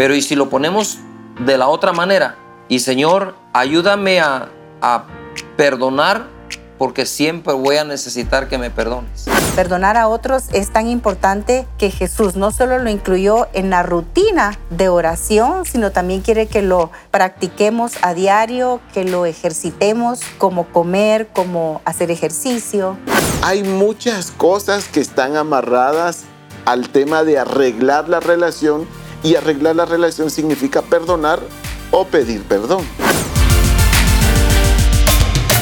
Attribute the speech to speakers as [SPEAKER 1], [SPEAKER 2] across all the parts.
[SPEAKER 1] Pero ¿y si lo ponemos de la otra manera? Y Señor, ayúdame a, a perdonar porque siempre voy a necesitar que me perdones.
[SPEAKER 2] Perdonar a otros es tan importante que Jesús no solo lo incluyó en la rutina de oración, sino también quiere que lo practiquemos a diario, que lo ejercitemos como comer, como hacer ejercicio.
[SPEAKER 3] Hay muchas cosas que están amarradas al tema de arreglar la relación y arreglar la relación significa perdonar o pedir perdón.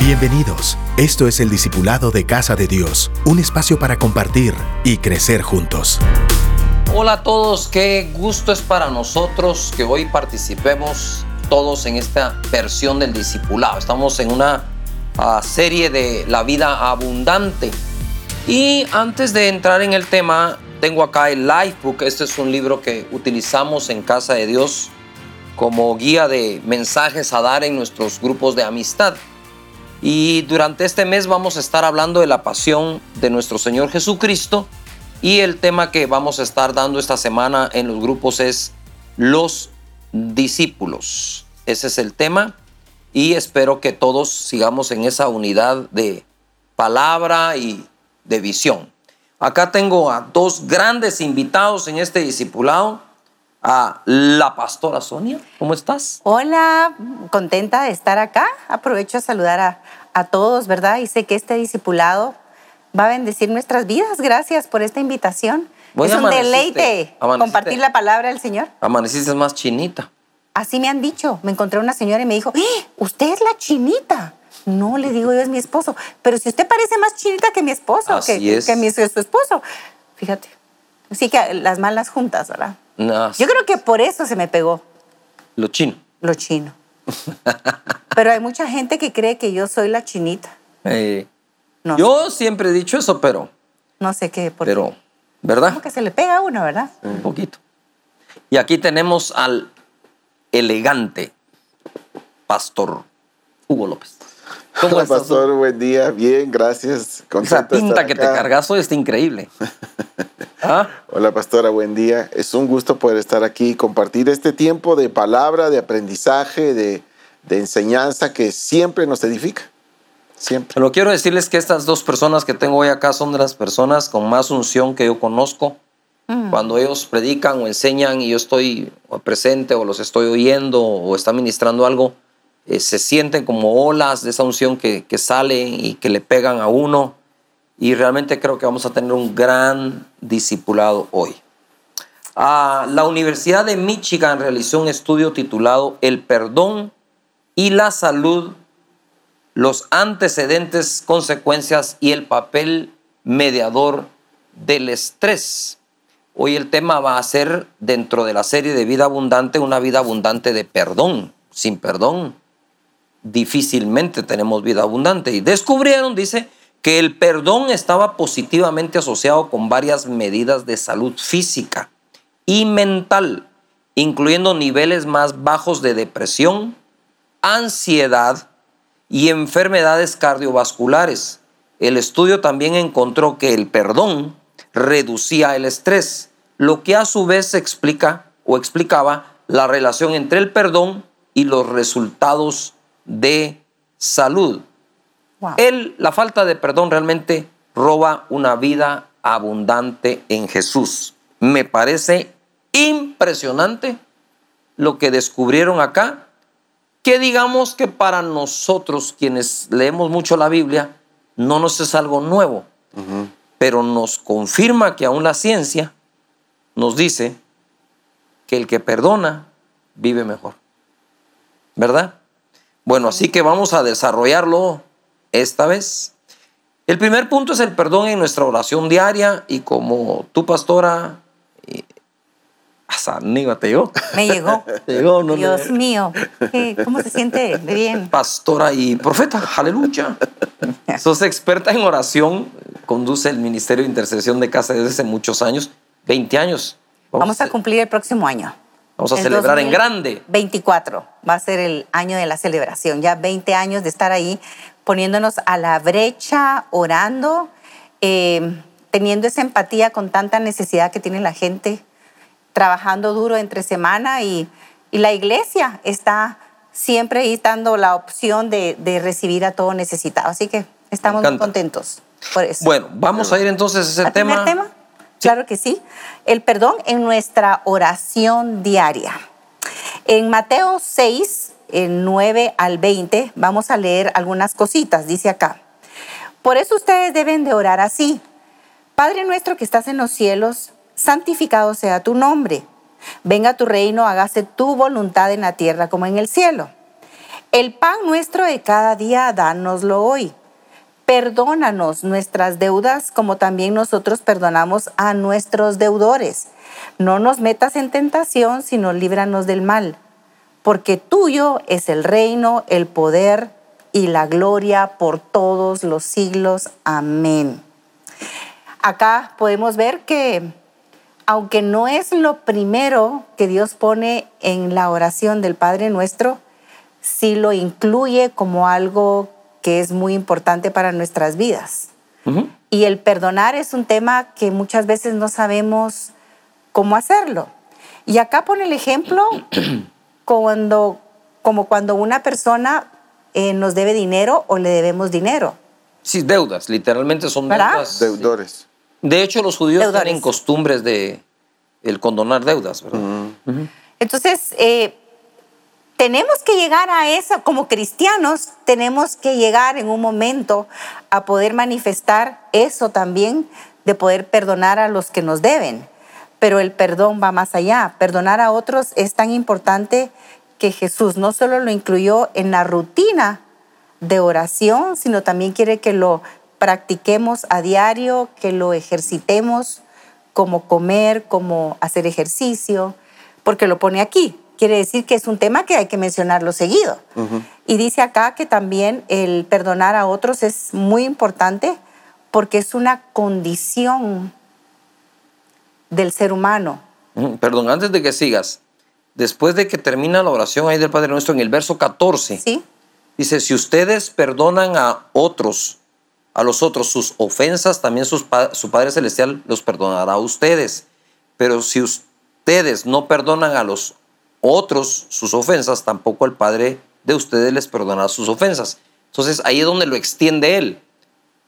[SPEAKER 4] Bienvenidos. Esto es el Discipulado de Casa de Dios, un espacio para compartir y crecer juntos.
[SPEAKER 1] Hola a todos, qué gusto es para nosotros que hoy participemos todos en esta versión del Discipulado. Estamos en una uh, serie de la vida abundante. Y antes de entrar en el tema, tengo acá el Lifebook. Este es un libro que utilizamos en Casa de Dios como guía de mensajes a dar en nuestros grupos de amistad. Y durante este mes vamos a estar hablando de la pasión de nuestro Señor Jesucristo. Y el tema que vamos a estar dando esta semana en los grupos es los discípulos. Ese es el tema. Y espero que todos sigamos en esa unidad de palabra y de visión. Acá tengo a dos grandes invitados en este discipulado a la pastora Sonia. ¿Cómo estás?
[SPEAKER 2] Hola, contenta de estar acá. Aprovecho a saludar a, a, todos, ¿verdad? Y sé que este discipulado va a bendecir nuestras vidas. Gracias por esta invitación.
[SPEAKER 1] Voy
[SPEAKER 2] es un deleite compartir la palabra del Señor.
[SPEAKER 1] Amaneciste más chinita.
[SPEAKER 2] Así me han dicho. Me encontré una señora y me dijo, ¡Eh, usted es la chinita. No, le digo yo, es mi esposo. Pero si usted parece más chinita que mi esposo,
[SPEAKER 1] Así
[SPEAKER 2] que,
[SPEAKER 1] es.
[SPEAKER 2] que mi, su esposo. Fíjate. Así que las malas juntas, ¿verdad?
[SPEAKER 1] No,
[SPEAKER 2] Yo creo que por eso se me pegó
[SPEAKER 1] lo chino.
[SPEAKER 2] lo chino. Pero hay mucha gente que cree que yo soy la chinita.
[SPEAKER 1] Eh,
[SPEAKER 2] No,
[SPEAKER 1] yo siempre he dicho eso, pero,
[SPEAKER 2] no sé qué. Por
[SPEAKER 1] pero, ¿verdad?
[SPEAKER 2] Como que se le pega a uno, ¿verdad?
[SPEAKER 1] Un poquito. Y aquí tenemos al elegante pastor Hugo López. ¿Cómo
[SPEAKER 3] Hola,
[SPEAKER 1] estás?
[SPEAKER 3] pastor, buen día. Bien, gracias.
[SPEAKER 1] Esa
[SPEAKER 3] Contento de
[SPEAKER 1] pinta que te cargas hoy está increíble. ¿Ah?
[SPEAKER 3] Hola, pastora, buen día. Es un gusto poder estar aquí y compartir este tiempo de palabra, de aprendizaje, de, de enseñanza que siempre nos edifica. Siempre.
[SPEAKER 1] Pero quiero decirles que estas dos personas que tengo hoy acá son de las personas con más unción que yo conozco. Cuando ellos predican o enseñan y yo estoy presente o los estoy oyendo o están ministrando algo, eh, se sienten como olas de esa unción que, que salen y que le pegan a uno. Y realmente creo que vamos a tener un gran discipulado hoy. Ah, la Universidad de Michigan realizó un estudio titulado El perdón y la salud los antecedentes, consecuencias y el papel mediador del estrés. Hoy el tema va a ser, dentro de la serie de vida abundante, una vida abundante de perdón. Sin perdón, difícilmente tenemos vida abundante. Y descubrieron, dice, que el perdón estaba positivamente asociado con varias medidas de salud física y mental, incluyendo niveles más bajos de depresión, ansiedad, y enfermedades cardiovasculares. El estudio también encontró que el perdón reducía el estrés, lo que a su vez explica o explicaba la relación entre el perdón y los resultados de salud.
[SPEAKER 2] Wow.
[SPEAKER 1] Él, la falta de perdón realmente roba una vida abundante en Jesús. Me parece impresionante lo que descubrieron acá que digamos que para nosotros quienes leemos mucho la Biblia no nos es algo nuevo, pero nos confirma que aún la ciencia nos dice que el que perdona vive mejor. ¿Verdad? Bueno, así que vamos a desarrollarlo esta vez. El primer punto es el perdón en nuestra oración diaria y como tu pastora, eh, hasta te llegó.
[SPEAKER 2] Me llegó.
[SPEAKER 1] No.
[SPEAKER 2] Dios mío, ¿qué- ¿cómo se siente bien?
[SPEAKER 1] pastora y profeta, aleluya. Sos experta en oración, conduce el Ministerio de Intercesión de Casa desde hace muchos años, 20 años.
[SPEAKER 2] Vamos a cumplir el próximo año.
[SPEAKER 1] Vamos a
[SPEAKER 2] El
[SPEAKER 1] celebrar en grande.
[SPEAKER 2] 24 va a ser el año de la celebración. Ya 20 años de estar ahí poniéndonos a la brecha, orando, eh, teniendo esa empatía con tanta necesidad que tiene la gente, trabajando duro entre semana y, y la iglesia está siempre ahí dando la opción de, de recibir a todo necesitado. Así que estamos muy contentos por eso.
[SPEAKER 1] Bueno, vamos a ir entonces a ese tema.
[SPEAKER 2] tema? Claro que sí. El perdón en nuestra oración diaria. En Mateo 6, 9 al 20, vamos a leer algunas cositas. Dice acá. Por eso ustedes deben de orar así. Padre nuestro que estás en los cielos, santificado sea tu nombre. Venga tu reino, hágase tu voluntad en la tierra como en el cielo. El pan nuestro de cada día, dánoslo hoy. Perdónanos nuestras deudas como también nosotros perdonamos a nuestros deudores. No nos metas en tentación, sino líbranos del mal. Porque tuyo es el reino, el poder y la gloria por todos los siglos. Amén. Acá podemos ver que aunque no es lo primero que Dios pone en la oración del Padre nuestro, sí lo incluye como algo que es muy importante para nuestras vidas. Y el perdonar es un tema que muchas veces no sabemos cómo hacerlo. Y acá pone el ejemplo cuando, como cuando una persona eh, nos debe dinero o le debemos dinero.
[SPEAKER 1] Sí, deudas, literalmente son deudas.
[SPEAKER 3] Deudores.
[SPEAKER 1] De hecho, los judíos tienen costumbres de el condonar deudas, ¿verdad?
[SPEAKER 2] Entonces, eh, tenemos que llegar a eso, como cristianos, tenemos que llegar en un momento a poder manifestar eso también, de poder perdonar a los que nos deben. Pero el perdón va más allá. Perdonar a otros es tan importante que Jesús no solo lo incluyó en la rutina de oración, sino también quiere que lo practiquemos a diario, que lo ejercitemos, como comer, como hacer ejercicio, porque lo pone aquí. Quiere decir que es un tema que hay que mencionarlo seguido. Y dice acá que también el perdonar a otros es muy importante porque es una condición del ser humano.
[SPEAKER 1] Perdón, antes de que sigas, después de que termina la oración ahí del Padre Nuestro en el verso 14,
[SPEAKER 2] ¿Sí?
[SPEAKER 1] dice, si ustedes perdonan a otros a los otros sus ofensas, también su Padre Celestial los perdonará a ustedes. Pero si ustedes no perdonan a los otros sus ofensas, tampoco el Padre de ustedes les perdonará sus ofensas. Entonces ahí es donde lo extiende Él.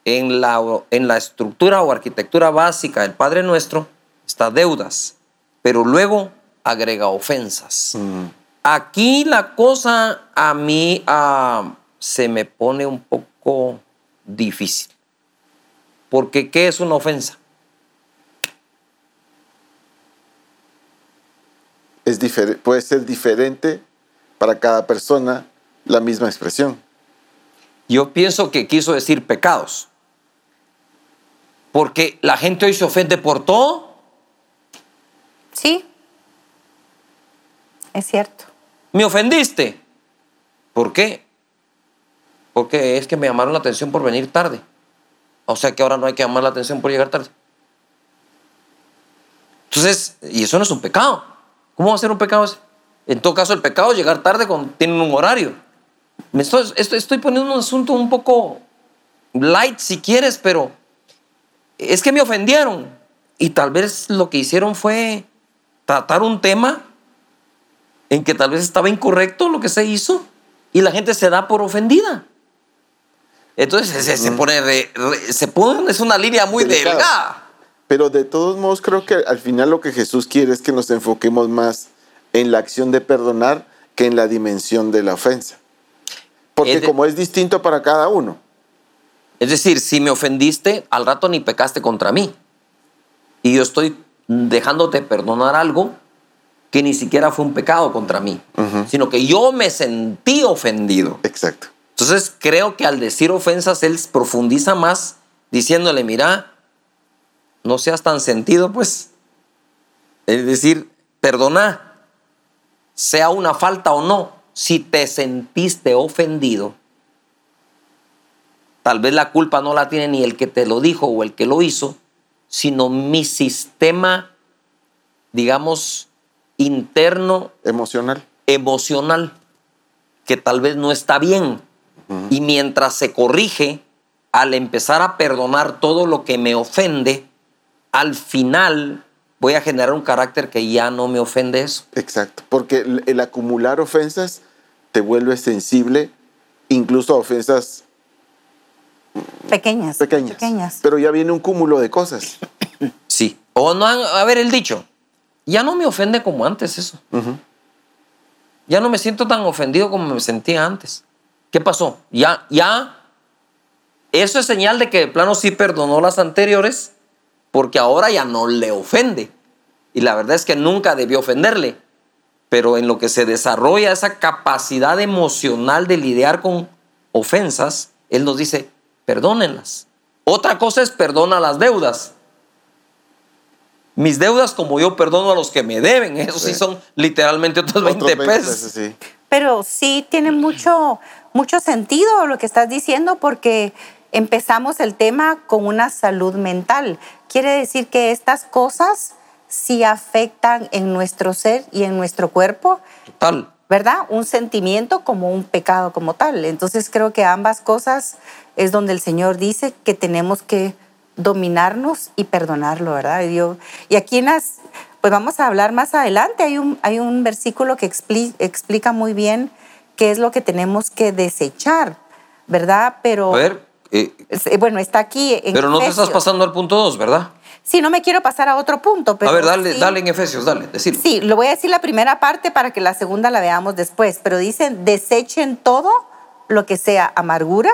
[SPEAKER 1] En la, en la estructura o arquitectura básica del Padre Nuestro está deudas, pero luego agrega ofensas. Mm. Aquí la cosa a mí ah, se me pone un poco difícil. Porque ¿qué es una ofensa?
[SPEAKER 3] Es puede ser diferente para cada persona la misma expresión.
[SPEAKER 1] Yo pienso que quiso decir pecados. Porque la gente hoy se ofende por todo.
[SPEAKER 2] Sí. Es cierto.
[SPEAKER 1] ¿Me ofendiste? ¿Por qué? porque es que me llamaron la atención por venir tarde. O sea que ahora no hay que llamar la atención por llegar tarde. Entonces, y eso no es un pecado. ¿Cómo va a ser un pecado En todo caso, el pecado es llegar tarde cuando tienen un horario. Me estoy, estoy poniendo un asunto un poco light si quieres, pero es que me ofendieron. Y tal vez lo que hicieron fue tratar un tema en que tal vez estaba incorrecto lo que se hizo y la gente se da por ofendida. Entonces se, pone, se pone, es una línea muy delgada.
[SPEAKER 3] Pero de todos modos creo que al final lo que Jesús quiere es que nos enfoquemos más en la acción de perdonar que en la dimensión de la ofensa. Porque como es distinto para cada uno.
[SPEAKER 1] Es decir, si me ofendiste, al rato ni pecaste contra mí. Y yo estoy dejándote perdonar algo que ni siquiera fue un pecado contra mí, sino que yo me sentí ofendido.
[SPEAKER 3] Exacto.
[SPEAKER 1] Entonces creo que al decir ofensas, él profundiza más diciéndole, mira, no seas tan sentido, pues. Es decir, perdona, sea una falta o no, si te sentiste ofendido, tal vez la culpa no la tiene ni el que te lo dijo o el que lo hizo, sino mi sistema, digamos, interno.
[SPEAKER 3] Emocional.
[SPEAKER 1] Emocional, que tal vez no está bien. Y mientras se corrige, al empezar a perdonar todo lo que me ofende, al final voy a generar un carácter que ya no me ofende eso.
[SPEAKER 3] Exacto, porque el, el acumular ofensas te vuelve sensible incluso a ofensas
[SPEAKER 2] Pequeñas.
[SPEAKER 3] pequeñas.
[SPEAKER 2] Pequeñas.
[SPEAKER 3] Pero ya viene un cúmulo de cosas.
[SPEAKER 1] Sí. O no, han- a ver, el dicho, ya no me ofende como antes eso. Ya no me siento tan ofendido como me sentía antes. ¿Qué pasó? Ya, ya. Eso es señal de que de plano sí perdonó las anteriores, porque ahora ya no le ofende. Y la verdad es que nunca debió ofenderle. Pero en lo que se desarrolla esa capacidad emocional de lidiar con ofensas, Él nos dice, perdónenlas. Otra cosa es perdona las deudas. Mis deudas como yo perdono a los que me deben. Eso sí,
[SPEAKER 3] Sí.
[SPEAKER 1] son literalmente otros 20
[SPEAKER 3] Otros 20
[SPEAKER 1] pesos.
[SPEAKER 3] sí.
[SPEAKER 2] Pero sí tiene mucho, mucho sentido lo que estás diciendo porque empezamos el tema con una salud mental. Quiere decir que estas cosas sí afectan en nuestro ser y en nuestro cuerpo,
[SPEAKER 1] Total.
[SPEAKER 2] ¿verdad? Un sentimiento como un pecado como tal. Entonces creo que ambas cosas es donde el Señor dice que tenemos que dominarnos y perdonarlo, ¿verdad? Y, yo- y aquí en las, pues vamos a hablar más adelante, hay un, hay un versículo que expli- explica muy bien qué es lo que tenemos que desechar, ¿verdad? Pero,
[SPEAKER 1] A ver, eh,
[SPEAKER 2] eh, bueno, está aquí en
[SPEAKER 1] pero no te estás
[SPEAKER 2] Efesios.
[SPEAKER 1] pasando al punto 2, ¿verdad?
[SPEAKER 2] Sí, no me quiero pasar a otro punto, pero
[SPEAKER 1] a ver, dale,
[SPEAKER 2] sí-
[SPEAKER 1] dale en Efesios, dale, decirlo.
[SPEAKER 2] Sí, lo voy a decir la primera parte para que la segunda la veamos después, pero dicen, desechen todo lo que sea amargura,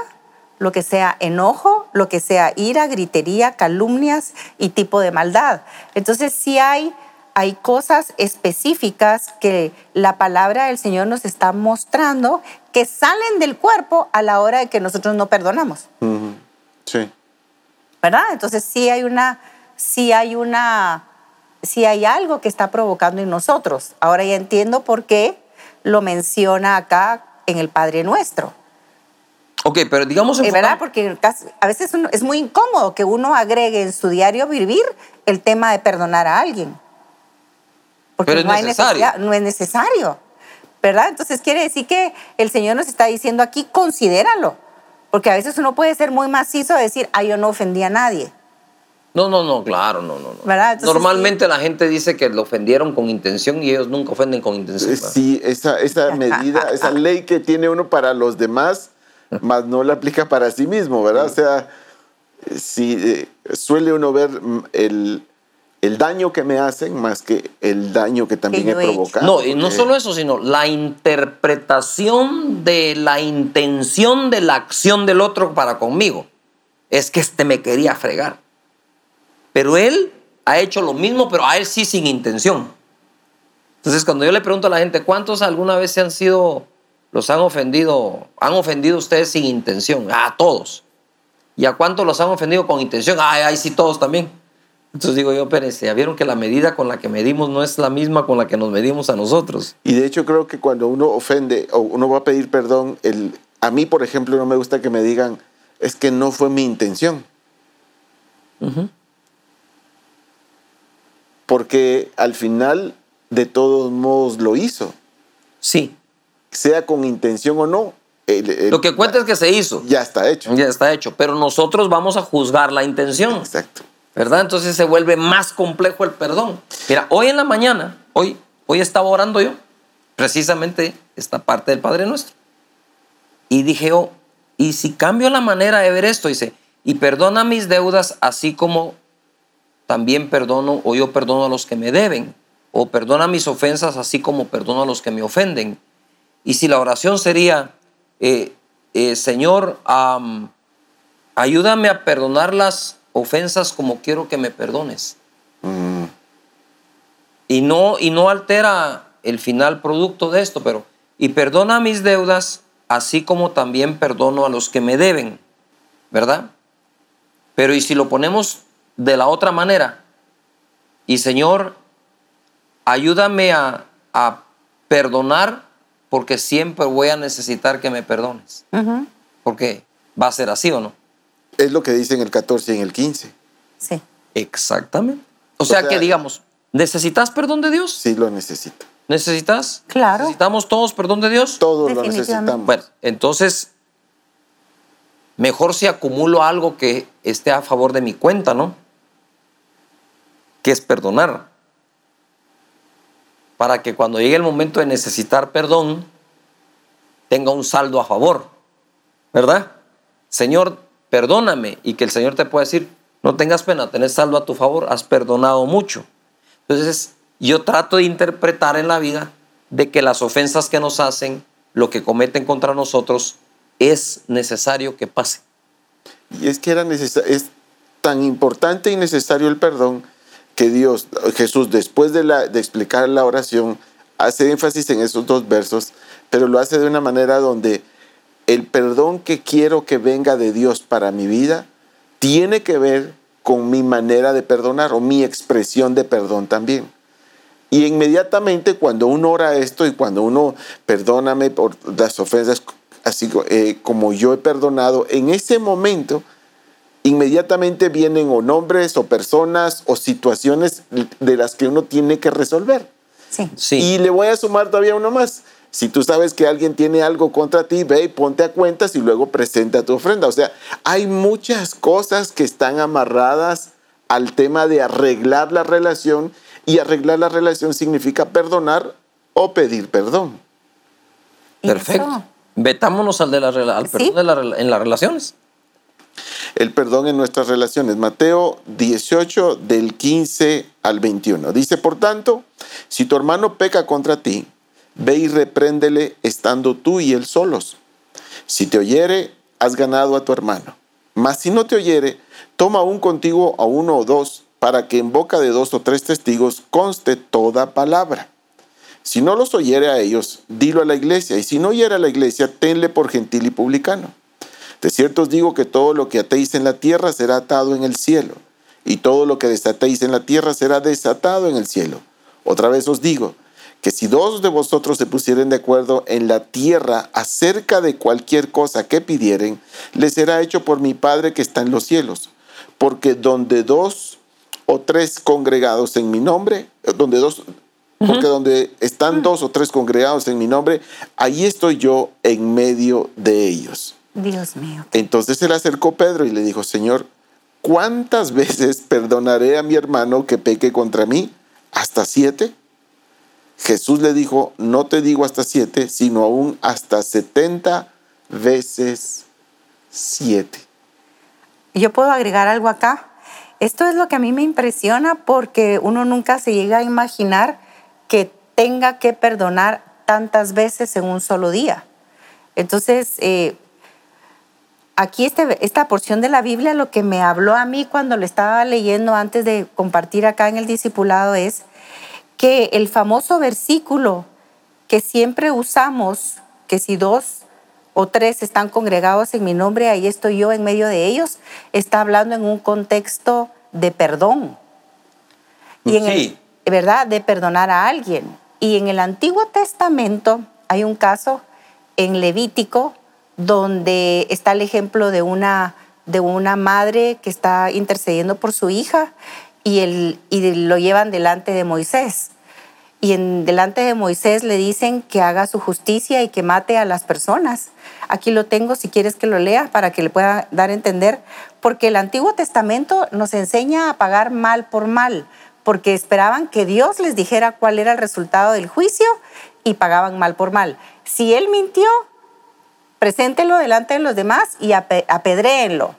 [SPEAKER 2] lo que sea enojo, lo que sea ira, gritería, calumnias y tipo de maldad. Entonces sí hay, hay cosas específicas que la palabra del Señor nos está mostrando que salen del cuerpo a la hora de que nosotros no perdonamos.
[SPEAKER 3] Ujú. Sí.
[SPEAKER 2] ¿verdad? Entonces sí hay una, sí hay una, sí hay algo que está provocando en nosotros. Ahora ya entiendo por qué lo menciona acá en el Padre Nuestro.
[SPEAKER 1] Ok, pero digamos
[SPEAKER 2] Es verdad,
[SPEAKER 1] enfocando-
[SPEAKER 2] porque a veces es muy incómodo que uno agregue en su diario vivir el tema de perdonar a alguien. Porque
[SPEAKER 1] Pero es
[SPEAKER 2] no, hay
[SPEAKER 1] necesario.
[SPEAKER 2] necesidad- no es necesario. ¿Verdad? Entonces quiere decir que el Señor nos está diciendo aquí, considéralo. Porque a veces uno puede ser muy macizo de decir, ah, yo no ofendí a nadie.
[SPEAKER 1] No, no, no, claro, no, no. no.
[SPEAKER 2] ¿Verdad? Entonces,
[SPEAKER 1] Normalmente la gente dice que lo ofendieron con intención y ellos nunca ofenden con intención.
[SPEAKER 3] Eh,
[SPEAKER 1] ¿verdad?
[SPEAKER 3] Sí, esa, esa medida, esa ley que tiene uno para los demás, más no la aplica para sí mismo, ¿verdad? O sea, eh, sí, eh, suele uno ver mm, el, el daño que me hacen más que el daño que también
[SPEAKER 2] Que
[SPEAKER 3] he provocado.
[SPEAKER 1] No, y no solo eso, sino la interpretación de la intención de la acción del otro para conmigo. Es que este me quería fregar. Pero él ha hecho lo mismo, pero a él sí sin intención. Entonces, cuando yo le pregunto a la gente, ¿cuántos alguna vez se han sido, los han ofendido, han ofendido ustedes sin intención? Ah, todos. ¿Y a cuántos los han ofendido con intención? Ay, ay, sí, todos también. Entonces digo yo, espérense, ¿ya vieron que la medida con la que medimos no es la misma con la que nos medimos a nosotros?
[SPEAKER 3] Y de hecho creo que cuando uno ofende o uno va a pedir perdón, el, a mí, por ejemplo, no me gusta que me digan, es que no fue mi intención. Porque al final, de todos modos, lo hizo.
[SPEAKER 1] Sí.
[SPEAKER 3] Sea con intención o no. el- el-
[SPEAKER 1] Lo que cuenta es que se hizo.
[SPEAKER 3] Ya está hecho.
[SPEAKER 1] Ya está hecho. Pero nosotros vamos a juzgar la intención.
[SPEAKER 3] Exacto.
[SPEAKER 1] ¿Verdad? Entonces se vuelve más complejo el perdón. Mira, hoy en la mañana, hoy, hoy estaba orando yo, precisamente esta parte del Padre Nuestro. Y dije, oh, y si cambio la manera de ver esto, dice, y perdona mis deudas así como también perdono o yo perdono a los que me deben, o perdona mis ofensas así como perdono a los que me ofenden. Y si la oración sería, eh, eh, Señor, am, ayúdame a perdonar las ofensas como quiero que me perdones.
[SPEAKER 3] Mm,
[SPEAKER 1] Y no, y no altera el final producto de esto, pero, y perdona mis deudas así como también perdono a los que me deben, ¿verdad? Pero y si lo ponemos de la otra manera, y Señor, ayúdame a, a perdonar porque siempre voy a necesitar que me perdones. Porque va a ser así o no.
[SPEAKER 3] Es lo que dice en el 14 y en el 15.
[SPEAKER 2] Sí.
[SPEAKER 1] Exactamente. O sea,
[SPEAKER 3] sea,
[SPEAKER 1] que digamos, ¿necesitas perdón de Dios?
[SPEAKER 3] Sí lo necesito.
[SPEAKER 1] ¿Necesitas?
[SPEAKER 2] Claro.
[SPEAKER 1] ¿Necesitamos todos perdón de Dios?
[SPEAKER 3] Todos lo necesitamos.
[SPEAKER 1] Bueno, entonces, mejor si acumulo algo que esté a favor de mi cuenta, ¿no? Que es perdonar. para que cuando llegue el momento de necesitar perdón, tenga un saldo a favor, ¿verdad? Señor, perdóname y que el Señor te pueda decir, no tengas pena, tenés saldo a tu favor, has perdonado mucho. Entonces, yo trato de interpretar en la vida de que las ofensas que nos hacen, lo que cometen contra nosotros, es necesario que pase.
[SPEAKER 3] Y es que era es tan importante y necesario el perdón que Dios, Jesús, después de, la, de explicar la oración, hace énfasis en esos dos versos, pero lo hace de una manera donde el perdón que quiero que venga de Dios para mi vida tiene que ver con mi manera de perdonar o mi expresión de perdón también. Y inmediatamente cuando uno ora esto y cuando uno perdóname por las ofensas, así eh, como yo he perdonado, en ese momento inmediatamente vienen o nombres o personas o situaciones de las que uno tiene que resolver. Sí. Y le voy a sumar todavía uno más. Si tú sabes que alguien tiene algo contra ti, ve y ponte a cuentas y luego presenta tu ofrenda. O sea, hay muchas cosas que están amarradas al tema de arreglar la relación y arreglar la relación significa perdonar o pedir perdón.
[SPEAKER 1] Perfecto. Vetámonos al, de la, al perdón en las relaciones
[SPEAKER 3] el perdón en nuestras relaciones. Mateo 18 del 15 al 21. Dice, por tanto, si tu hermano peca contra ti, ve y repréndele estando tú y él solos. Si te oyere, has ganado a tu hermano. Mas si no te oyere, toma aún contigo a uno o dos, para que en boca de dos o tres testigos conste toda palabra. Si no los oyere a ellos, dilo a la iglesia, y si no oyere a la iglesia, tenle por gentil y publicano. De cierto os digo que todo lo que atéis en la tierra será atado en el cielo, y todo lo que desatéis en la tierra será desatado en el cielo. Otra vez os digo, que si dos de vosotros se pusieren de acuerdo en la tierra acerca de cualquier cosa que pidieren, les será hecho por mi Padre que está en los cielos. Porque donde dos o tres congregados en mi nombre, donde dos, porque donde están dos o tres congregados en mi nombre, ahí estoy yo en medio de ellos.
[SPEAKER 2] Dios mío.
[SPEAKER 3] Entonces se le acercó Pedro y le dijo, Señor, ¿cuántas veces perdonaré a mi hermano que peque contra mí? ¿Hasta siete? Jesús le dijo, no te digo hasta siete, sino aún hasta setenta veces siete.
[SPEAKER 2] Yo puedo agregar algo acá. Esto es lo que a mí me impresiona porque uno nunca se llega a imaginar que tenga que perdonar tantas veces en un solo día. Entonces, eh, aquí este, esta porción de la Biblia lo que me habló a mí cuando lo estaba leyendo antes de compartir acá en el discipulado es que el famoso versículo que siempre usamos, que si dos o tres están congregados en mi nombre, ahí estoy yo en medio de ellos, está hablando en un contexto de perdón. Y en el, ¿verdad? De perdonar a alguien. Y en el Antiguo Testamento hay un caso en Levítico donde está el ejemplo de una, de una madre que está intercediendo por su hija y, el, y lo llevan delante de Moisés. Y en, delante de Moisés le dicen que haga su justicia y que mate a las personas. Aquí lo tengo si quieres que lo lea para que le pueda dar a entender, porque el Antiguo Testamento nos enseña a pagar mal por mal, porque esperaban que Dios les dijera cuál era el resultado del juicio y pagaban mal por mal. Si él mintió, preséntelo delante de los demás y apedréenlo.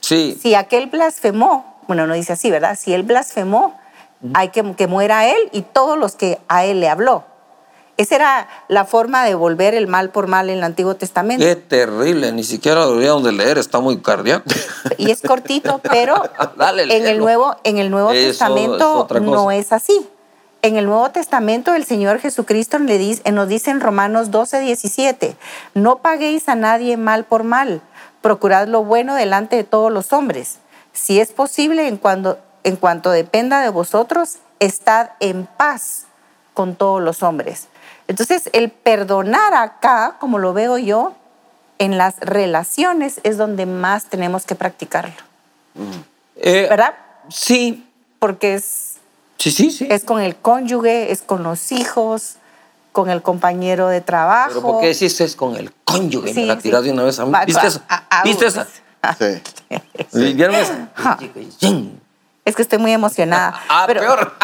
[SPEAKER 1] Sí.
[SPEAKER 2] Si aquel blasfemó, bueno, no dice así, ¿verdad? Si él blasfemó, hay que que muera él y todos los que a él le habló. Esa era la forma de volver el mal por mal en el Antiguo Testamento.
[SPEAKER 1] Qué terrible, ni siquiera deberíamos de leer, está muy cardíaco.
[SPEAKER 2] Y es cortito, pero en, el nuevo, en el Nuevo Testamento no es así. En el Nuevo Testamento el Señor Jesucristo nos dice en Romanos 12, 17, no paguéis a nadie mal por mal, procurad lo bueno delante de todos los hombres. Si es posible, en cuanto, en cuanto dependa de vosotros, estad en paz con todos los hombres. Entonces, el perdonar acá, como lo veo yo, en las relaciones es donde más tenemos que practicarlo.
[SPEAKER 1] Eh, ¿Verdad? Sí.
[SPEAKER 2] Porque es
[SPEAKER 1] Sí, sí, sí.
[SPEAKER 2] Es con el cónyuge, es con los hijos, con el compañero de trabajo.
[SPEAKER 1] ¿Pero por qué decís es con el cónyuge? Sí, Me la de una vez a mí. ¿Viste eso? ¿Viste eso? Sí.
[SPEAKER 2] Es que estoy muy emocionada.
[SPEAKER 1] Ah, peor.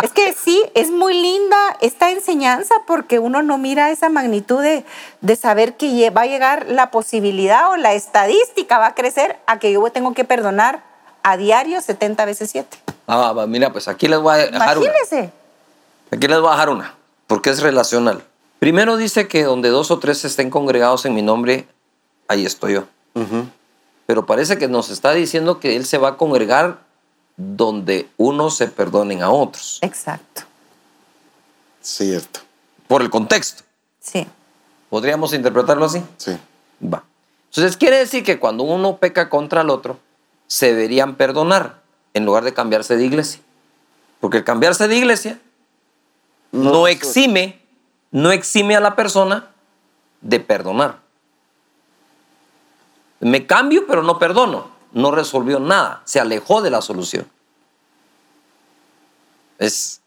[SPEAKER 2] Es que sí, es muy linda esta enseñanza porque uno no mira esa magnitud de, de, saber que va a llegar la posibilidad o la estadística va a crecer a que yo tengo que perdonar a diario 70 veces 7.
[SPEAKER 1] Ah, mira, pues aquí les voy a dejar Imagínese. una. Aquí les voy a dejar una, porque es relacional. Primero dice que donde dos o tres estén congregados en mi nombre, ahí estoy yo. Pero parece que nos está diciendo que Él se va a congregar donde unos se perdonen a otros.
[SPEAKER 2] Exacto.
[SPEAKER 3] Cierto.
[SPEAKER 1] Por el contexto.
[SPEAKER 2] Sí.
[SPEAKER 1] ¿Podríamos interpretarlo así?
[SPEAKER 3] Sí.
[SPEAKER 1] Va. Entonces quiere decir que cuando uno peca contra el otro, se deberían perdonar en lugar de cambiarse de iglesia. Porque el cambiarse de iglesia no exime no exime a la persona de perdonar. Me cambio, pero no perdono. No resolvió nada. Se alejó de la solución. Es,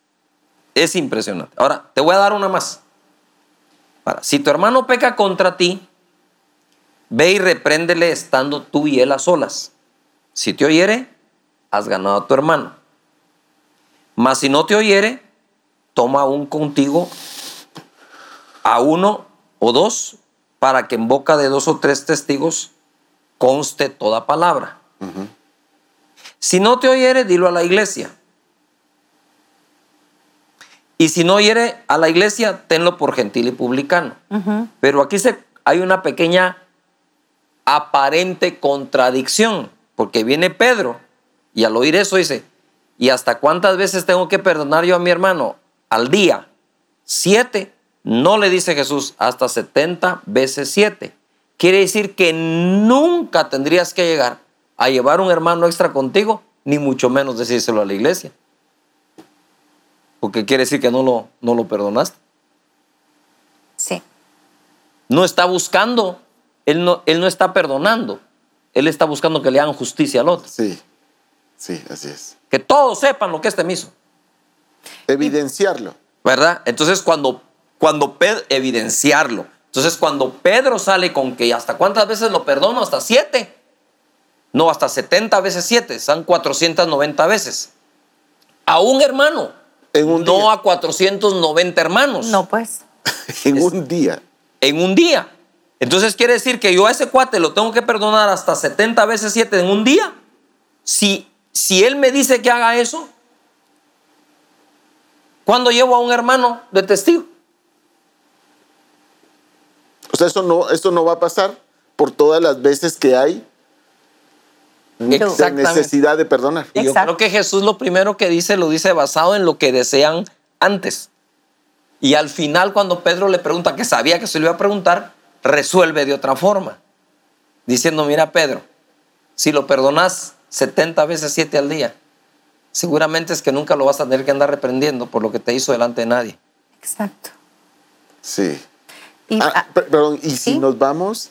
[SPEAKER 1] es impresionante. Ahora, te voy a dar una más. si tu hermano peca contra ti, ve y repréndele estando tú y él a solas. Si te oyere, has ganado a tu hermano. Mas si no te oyere, toma un contigo a uno o dos para que en boca de dos o tres testigos conste toda palabra. Si no te oyere, dilo a la iglesia. Y si no oyere a la iglesia, tenlo por gentil y publicano. Pero aquí se, hay una pequeña aparente contradicción, porque viene Pedro y al oír eso dice, ¿y hasta cuántas veces tengo que perdonar yo a mi hermano? Al día. Siete. No le dice Jesús hasta 70 veces 7. Quiere decir que nunca tendrías que llegar a llevar un hermano extra contigo, ni mucho menos decírselo a la iglesia. Porque quiere decir que no lo, no lo perdonaste.
[SPEAKER 2] Sí.
[SPEAKER 1] No está buscando, él no, él no está perdonando, él está buscando que le hagan justicia al otro.
[SPEAKER 3] Sí, sí, así es.
[SPEAKER 1] Que todos sepan lo que este me hizo.
[SPEAKER 3] Evidenciarlo.
[SPEAKER 1] ¿Verdad? Entonces cuando cuando evidenciarlo. Entonces, cuando Pedro sale con que hasta cuántas veces lo perdono, hasta siete. No, hasta 70 veces siete, son 490 veces. A un hermano.
[SPEAKER 3] En un
[SPEAKER 1] no a 490 hermanos.
[SPEAKER 2] No, pues.
[SPEAKER 3] en un día.
[SPEAKER 1] En un día. Entonces quiere decir que yo a ese cuate lo tengo que perdonar hasta 70 veces 7 en un día. Si, si él me dice que haga eso, ¿cuándo llevo a un hermano de testigo?
[SPEAKER 3] O sea, eso no, eso no va a pasar por todas las veces que hay necesidad de perdonar.
[SPEAKER 1] Y yo creo que Jesús lo primero que dice lo dice basado en lo que desean antes. Y al final cuando Pedro le pregunta, que sabía que se le iba a preguntar, resuelve de otra forma. Diciendo, mira Pedro, si lo perdonas 70 veces 7 al día, seguramente es que nunca lo vas a tener que andar reprendiendo por lo que te hizo delante de nadie.
[SPEAKER 2] Exacto.
[SPEAKER 3] Sí. Y, ah, perdón, y si nos vamos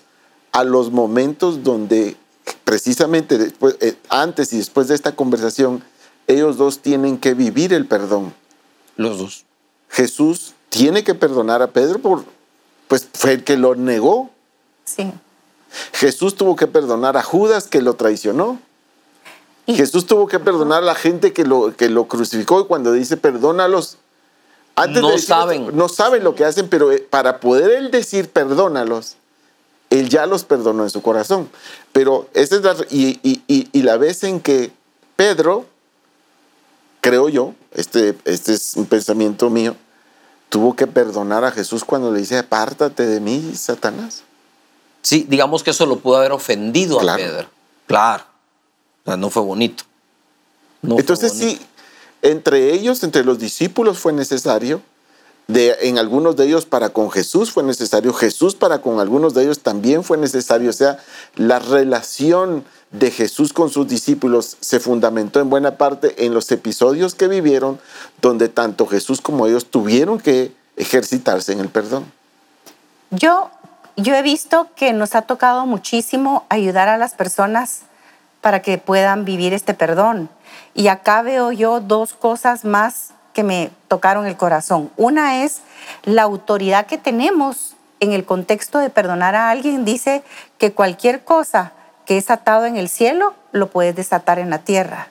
[SPEAKER 3] a los momentos donde precisamente después, eh, antes y después de esta conversación, ellos dos tienen que vivir el perdón.
[SPEAKER 1] Los dos.
[SPEAKER 3] Jesús tiene que perdonar a Pedro por, pues fue el que lo negó.
[SPEAKER 2] Sí.
[SPEAKER 3] Jesús tuvo que perdonar a Judas que lo traicionó. Jesús tuvo que perdonar a la gente que lo, que lo crucificó y cuando dice perdónalos,
[SPEAKER 1] no saben.
[SPEAKER 3] no saben lo que hacen, pero eh, para poder él decir perdónalos, él ya los perdonó en su corazón. Pero esa es la, y, la vez en que Pedro, creo yo, este, este es un pensamiento mío, tuvo que perdonar a Jesús cuando le dice, apártate de mí, Satanás.
[SPEAKER 1] Sí, digamos que eso lo pudo haber ofendido a Pedro. Claro. O sea, no fue bonito.
[SPEAKER 3] Entonces sí, entre ellos, entre los discípulos fue necesario, en algunos de ellos para con Jesús fue necesario, Jesús para con algunos de ellos también fue necesario, o sea, la relación de Jesús con sus discípulos se fundamentó en buena parte en los episodios que vivieron, donde tanto Jesús como ellos tuvieron que ejercitarse en el perdón.
[SPEAKER 2] Yo, yo he visto que nos ha tocado muchísimo ayudar a las personas para que puedan vivir este perdón. Y acá veo yo dos cosas más que me tocaron el corazón. Una es la autoridad que tenemos en el contexto de perdonar a alguien. Dice que cualquier cosa que es atado en el cielo lo puedes desatar en la tierra.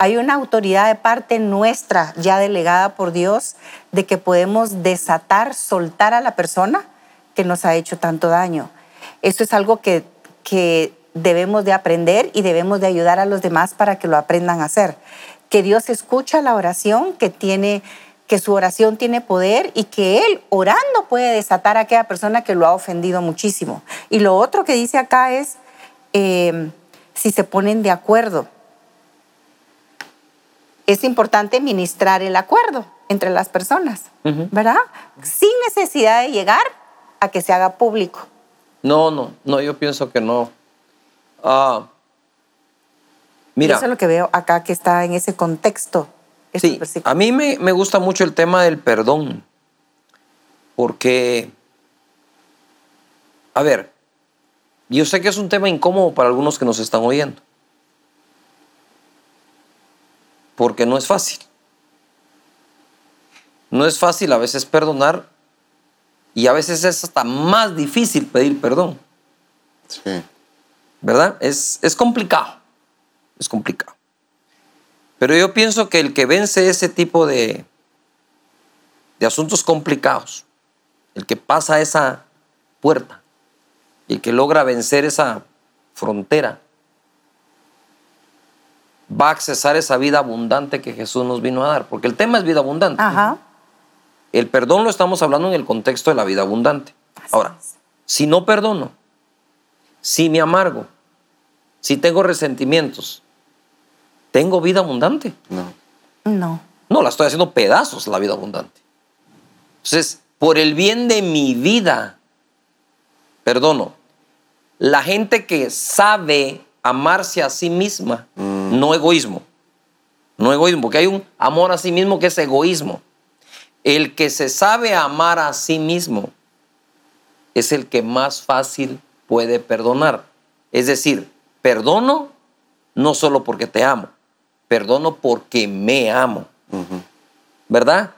[SPEAKER 2] hay una autoridad de parte nuestra ya delegada por Dios de que podemos desatar, soltar a la persona que nos ha hecho tanto daño. Eso es algo que, que debemos de aprender y debemos de ayudar a los demás para que lo aprendan a hacer. Que Dios escucha la oración, que tiene que su oración tiene poder y que Él orando puede desatar a aquella persona que lo ha ofendido muchísimo. Y lo otro que dice acá es eh, si se ponen de acuerdo es importante ministrar el acuerdo entre las personas, ¿verdad? Sin necesidad de llegar a que se haga público.
[SPEAKER 1] No, no, no, yo pienso que no. Ah, mira.
[SPEAKER 2] Eso es lo que veo acá que está en ese contexto.
[SPEAKER 1] Sí, a mí me, me gusta mucho el tema del perdón, porque, a ver, yo sé que es un tema incómodo para algunos que nos están oyendo. porque no es fácil. No es fácil a veces perdonar y a veces es hasta más difícil pedir perdón. Sí. ¿Verdad? Es, es complicado. Es complicado. Pero yo pienso que el que vence ese tipo de, de asuntos complicados, el que pasa esa puerta, el que logra vencer esa frontera, va a accesar esa vida abundante que Jesús nos vino a dar, porque el tema es vida abundante. El perdón lo estamos hablando en el contexto de la vida abundante. Ahora, si no perdono, si me amargo, si tengo resentimientos, ¿tengo vida abundante?
[SPEAKER 3] No.
[SPEAKER 2] No.
[SPEAKER 1] No, la estoy haciendo pedazos la vida abundante. Entonces, por el bien de mi vida, perdono. La gente que sabe amarse a sí misma, mm. no egoísmo. No egoísmo, porque hay un amor a sí mismo que es egoísmo. El que se sabe amar a sí mismo es el que más fácil puede perdonar. Es decir, perdono no solo porque te amo, perdono porque me amo. ¿Verdad?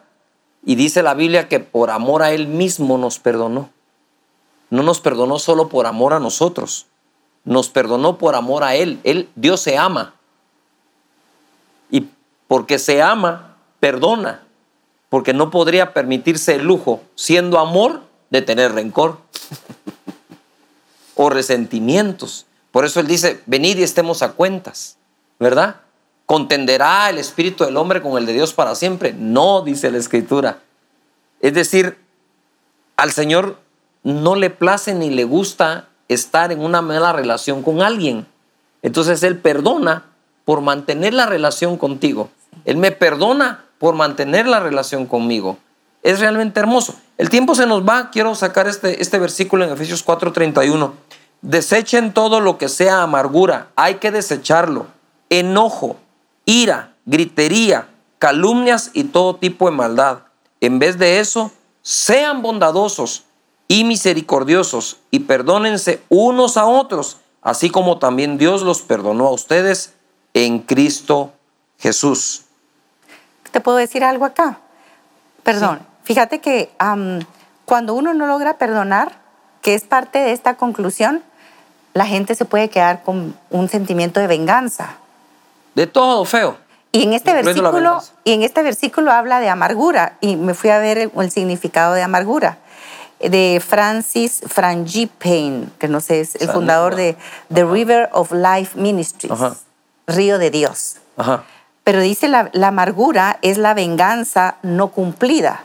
[SPEAKER 1] Y dice la Biblia que por amor a Él mismo nos perdonó. No nos perdonó solo por amor a nosotros, nos perdonó por amor a Él. Él, Dios se ama. Y porque se ama, perdona. Porque no podría permitirse el lujo, siendo amor, de tener rencor o resentimientos. Por eso Él dice, venid y estemos a cuentas, ¿verdad? ¿Contenderá el espíritu del hombre con el de Dios para siempre? No, dice la Escritura. Es decir, al Señor no le place ni le gusta estar en una mala relación con alguien. Entonces Él perdona por mantener la relación contigo. Él me perdona por mantener la relación conmigo. Es realmente hermoso. El tiempo se nos va. Quiero sacar este, este versículo en Efesios 4:31. Desechen todo lo que sea amargura. Hay que desecharlo. Enojo, ira, gritería, calumnias y todo tipo de maldad. En vez de eso, sean bondadosos y misericordiosos y perdónense unos a otros, así como también Dios los perdonó a ustedes en Cristo Jesús.
[SPEAKER 2] ¿Te puedo decir algo acá? Perdón, fíjate que cuando uno no logra perdonar, que es parte de esta conclusión, la gente se puede quedar con un sentimiento de venganza.
[SPEAKER 1] De todo feo.
[SPEAKER 2] Y en este versículo, y en este versículo habla de amargura y me fui a ver el significado de amargura de Francis Frangipane, que no sé, es el fundador de The River of Life Ministries, Río de Dios. Pero dice la, amargura es la venganza no cumplida.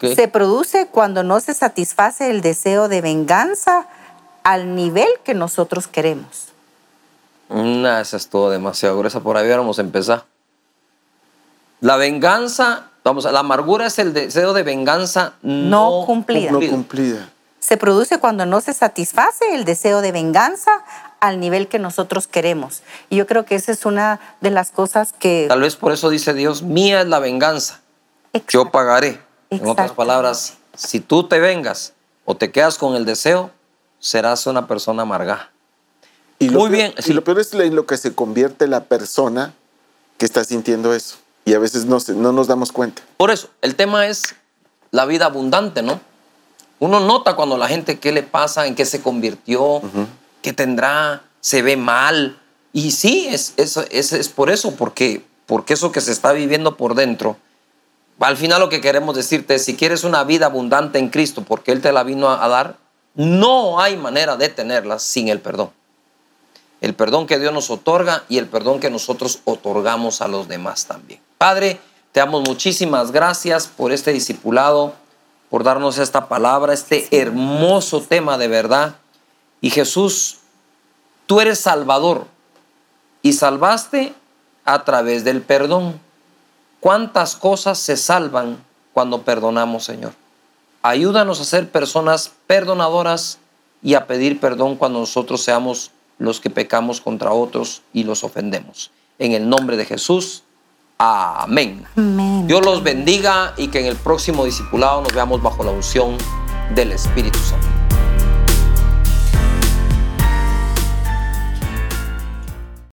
[SPEAKER 2] Se produce cuando no se satisface el deseo de venganza al nivel que nosotros queremos.
[SPEAKER 1] No, eso es todo demasiado gruesa. Por ahí vamos a empezar. La venganza Vamos, la amargura es el deseo de venganza no, cumplida.
[SPEAKER 3] no cumplida.
[SPEAKER 2] Se produce cuando no se satisface el deseo de venganza al nivel que nosotros queremos. Y yo creo que esa es una de las cosas que...
[SPEAKER 1] Tal vez por eso dice Dios, mía es la venganza. Yo pagaré. En otras palabras, si tú te vengas o te quedas con el deseo, serás una persona amarga.
[SPEAKER 3] Y Muy bien. Y lo peor es lo que se convierte la persona que está sintiendo eso y a veces no, no nos damos cuenta.
[SPEAKER 1] Por eso, el tema es la vida abundante, ¿no? Uno nota cuando la gente qué le pasa, en qué se convirtió, qué tendrá, se ve mal, Y sí, es, es, es, por eso, porque, porque eso que se está viviendo por dentro, al final lo que queremos decirte es, si quieres una vida abundante en Cristo, porque Él te la vino a, dar, no hay manera de tenerla sin el perdón. El perdón que Dios nos otorga y el perdón que nosotros otorgamos a los demás también. Padre, te damos muchísimas gracias por este discipulado, por darnos esta palabra, este hermoso tema de verdad. Y Jesús, tú eres Salvador y salvaste a través del perdón. ¿Cuántas cosas se salvan cuando perdonamos, Señor? Ayúdanos a ser personas perdonadoras y a pedir perdón cuando nosotros seamos los que pecamos contra otros y los ofendemos. En el nombre de Jesús. Amén. Dios los bendiga y que en el próximo discipulado nos veamos bajo la unción del Espíritu Santo.